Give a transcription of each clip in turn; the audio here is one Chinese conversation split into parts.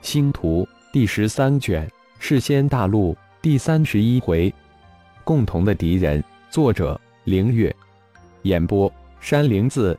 星图第十三卷，世仙大陆第三十一回，共同的敌人。作者：凌月。演播：山灵子。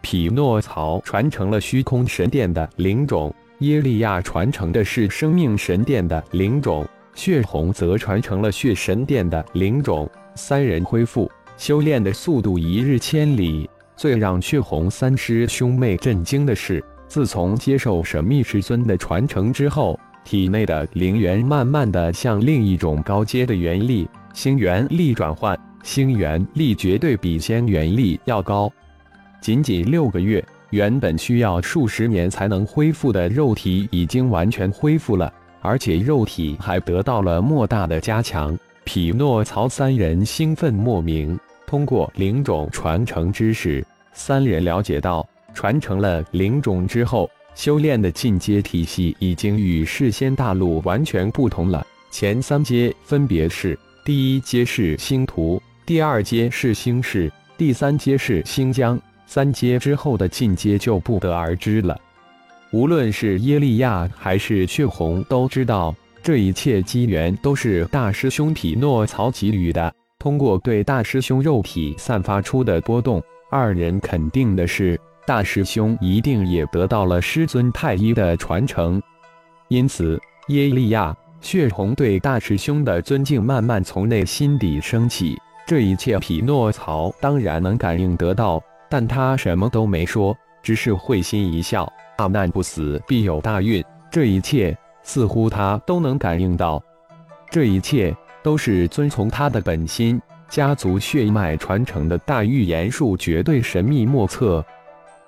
匹诺曹传承了虚空神殿的灵种，耶利亚传承的是生命神殿的灵种，血红则传承了血神殿的灵种。三人恢复修炼的速度一日千里。最让血红三师兄妹震惊的是。自从接受神秘师尊的传承之后，体内的灵元慢慢的向另一种高阶的元力——星元力转换。星元力绝对比仙元力要高。仅仅六个月，原本需要数十年才能恢复的肉体已经完全恢复了，而且肉体还得到了莫大的加强。匹诺曹三人兴奋莫名。通过灵种传承知识，三人了解到。传承了灵种之后，修炼的进阶体系已经与世仙大陆完全不同了。前三阶分别是：第一阶是星图，第二阶是星矢，第三阶是星疆。三阶之后的进阶就不得而知了。无论是耶利亚还是血红，都知道这一切机缘都是大师兄匹诺曹给予的。通过对大师兄肉体散发出的波动，二人肯定的是。大师兄一定也得到了师尊太一的传承，因此耶利亚、血红对大师兄的尊敬慢慢从内心底升起。这一切，匹诺曹当然能感应得到，但他什么都没说，只是会心一笑。大难不死，必有大运。这一切似乎他都能感应到，这一切都是遵从他的本心，家族血脉传承的大预言术，绝对神秘莫测。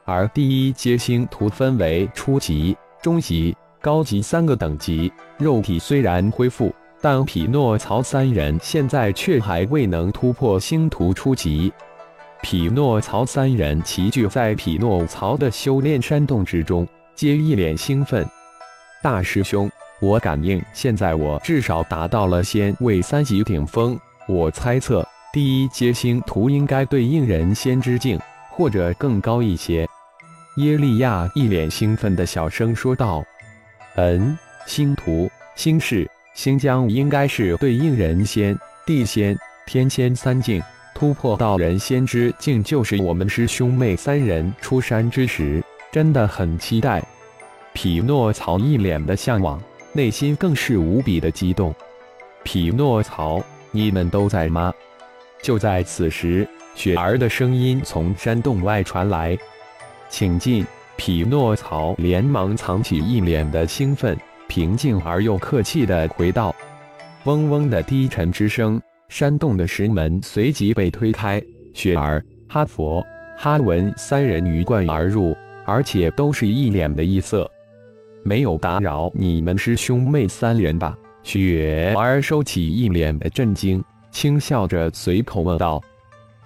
而第一阶星图分为初级、中级、高级三个等级。肉体虽然恢复，但匹诺曹三人现在却还未能突破星图初级。匹诺曹三人齐聚在匹诺曹的修炼山洞之中，皆一脸兴奋。大师兄，我感应现在我至少达到了仙位三级顶峰。我猜测第一阶星图应该对应人仙之境，或者更高一些。耶利亚一脸兴奋的小声说道：“嗯，星图、星矢、星疆应该是对应人仙、地仙、天仙三境，突破到人仙之境，就是我们师兄妹三人出山之时，真的很期待。”匹诺曹一脸的向往，内心更是无比的激动。匹诺曹，你们都在吗？就在此时，雪儿的声音从山洞外传来。请进！匹诺曹连忙藏起一脸的兴奋，平静而又客气地回道：“嗡嗡的低沉之声，山洞的石门随即被推开，雪儿、哈佛、哈文三人鱼贯而入，而且都是一脸的异色。没有打扰你们师兄妹三人吧？”雪儿收起一脸的震惊，轻笑着随口问道：“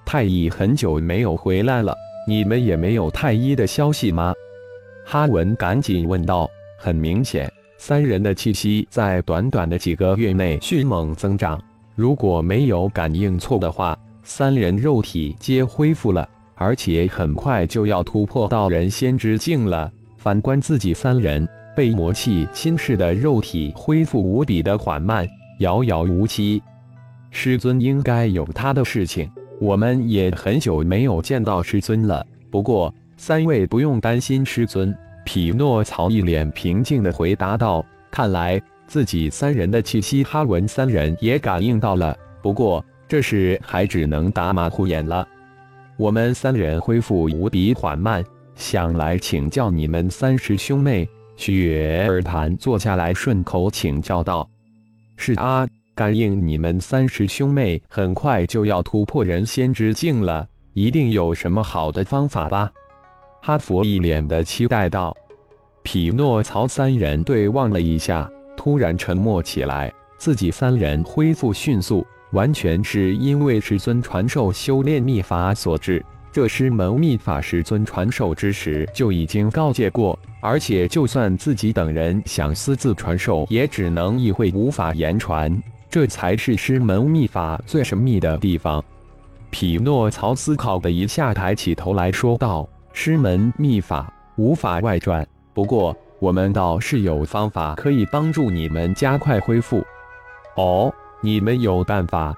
太乙很久没有回来了。”你们也没有太医的消息吗？哈文赶紧问道。很明显，三人的气息在短短的几个月内迅猛增长。如果没有感应错的话，三人肉体皆恢复了，而且很快就要突破到人仙之境了。反观自己三人，被魔气侵蚀的肉体恢复无比的缓慢，遥遥无期。师尊应该有他的事情。我们也很久没有见到师尊了，不过三位不用担心师尊。匹诺曹一脸平静地回答道：“看来自己三人的气息，哈文三人也感应到了。不过这事还只能打马虎眼了。我们三人恢复无比缓慢，想来请教你们三师兄妹。”雪儿潭坐下来，顺口请教道：“是啊。”感应你们三师兄妹很快就要突破人仙之境了，一定有什么好的方法吧？哈佛一脸的期待道。匹诺曹三人对望了一下，突然沉默起来。自己三人恢复迅速，完全是因为师尊传授修炼秘法所致。这师门秘法，师尊传授之时就已经告诫过，而且就算自己等人想私自传授，也只能意会，无法言传。这才是师门秘法最神秘的地方。匹诺曹思？考了一下，抬起头来说道：“师门秘法无法外传，不过我们倒是有方法可以帮助你们加快恢复。哦，你们有办法？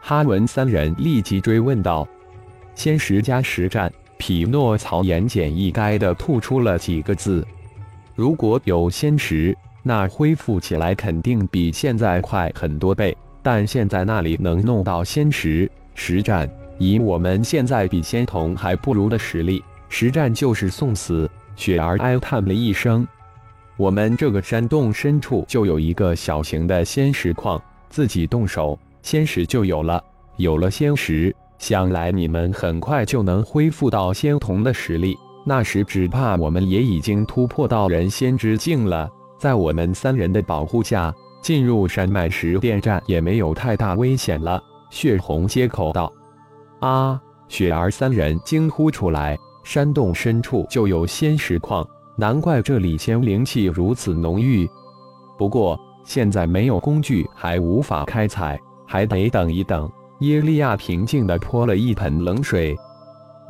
哈文三人立即追问道。先实加实战，匹诺曹言简意赅地吐出了几个字：“如果有仙石，那恢复起来肯定比现在快很多倍。但现在那里能弄到仙石？实战，以我们现在比仙童还不如的实力，实战就是送死。”雪儿哀叹了一声：“我们这个山洞深处就有一个小型的仙石矿，自己动手，仙石就有了。有了仙石。”想来你们很快就能恢复到仙童的实力，那时只怕我们也已经突破到人仙之境了。在我们三人的保护下，进入山脉石电站也没有太大危险了。血红接口道：“啊！”雪儿三人惊呼出来：“山洞深处就有仙石矿，难怪这里仙灵气如此浓郁。不过现在没有工具，还无法开采，还得等一等。”耶利亚平静地泼了一盆冷水。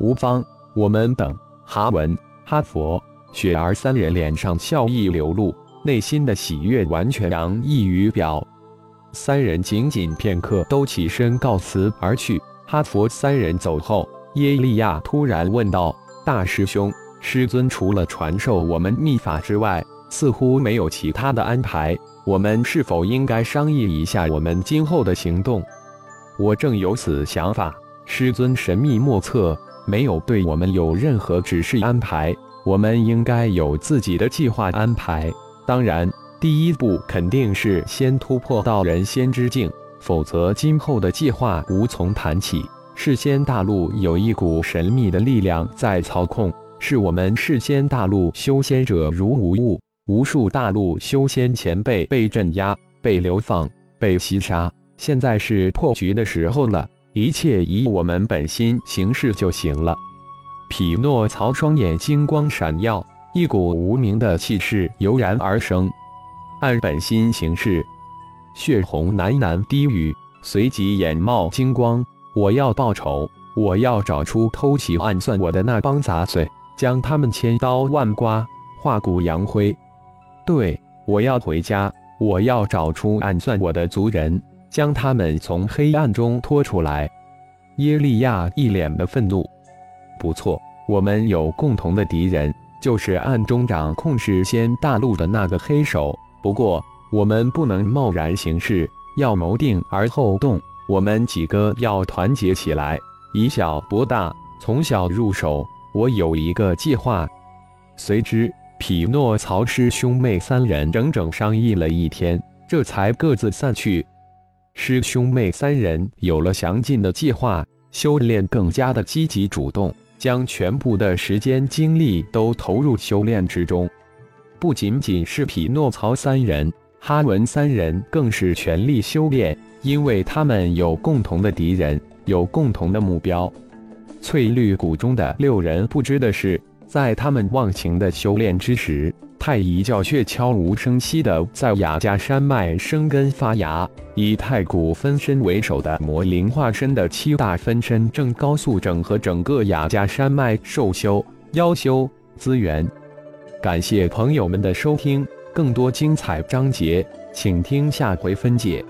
无妨，我们等。哈文、哈佛、雪儿三人脸上笑意流露，内心的喜悦完全洋溢于表。三人仅仅片刻，都起身告辞而去。哈佛三人走后，耶利亚突然问道：“大师兄，师尊除了传授我们秘法之外，似乎没有其他的安排。我们是否应该商议一下我们今后的行动？”我正有此想法，师尊神秘莫测，没有对我们有任何指示安排。我们应该有自己的计划安排。当然，第一步肯定是先突破到人仙之境，否则今后的计划无从谈起。世仙大陆有一股神秘的力量在操控，是我们世仙大陆修仙者如无物，无数大陆修仙前辈被镇压、被流放、被袭杀。现在是破局的时候了，一切以我们本心行事就行了。匹诺曹双眼金光闪耀，一股无名的气势油然而生。按本心行事，血红喃喃低语，随即眼冒金光。我要报仇，我要找出偷袭暗算我的那帮杂碎，将他们千刀万剐，化骨扬灰。对，我要回家，我要找出暗算我的族人。将他们从黑暗中拖出来。耶利亚一脸的愤怒。不错，我们有共同的敌人，就是暗中掌控世仙大陆的那个黑手。不过，我们不能贸然行事，要谋定而后动。我们几个要团结起来，以小博大，从小入手。我有一个计划。随之，匹诺曹师兄妹三人整整商议了一天，这才各自散去。师兄妹三人有了详尽的计划，修炼更加的积极主动，将全部的时间精力都投入修炼之中。不仅仅是匹诺曹三人，哈文三人更是全力修炼，因为他们有共同的敌人，有共同的目标。翠绿谷中的六人不知的是，在他们忘情的修炼之时。太乙教却悄无声息地在雅加山脉生根发芽，以太古分身为首的魔灵化身的七大分身正高速整合整个雅加山脉兽修、妖修资源。感谢朋友们的收听，更多精彩章节，请听下回分解。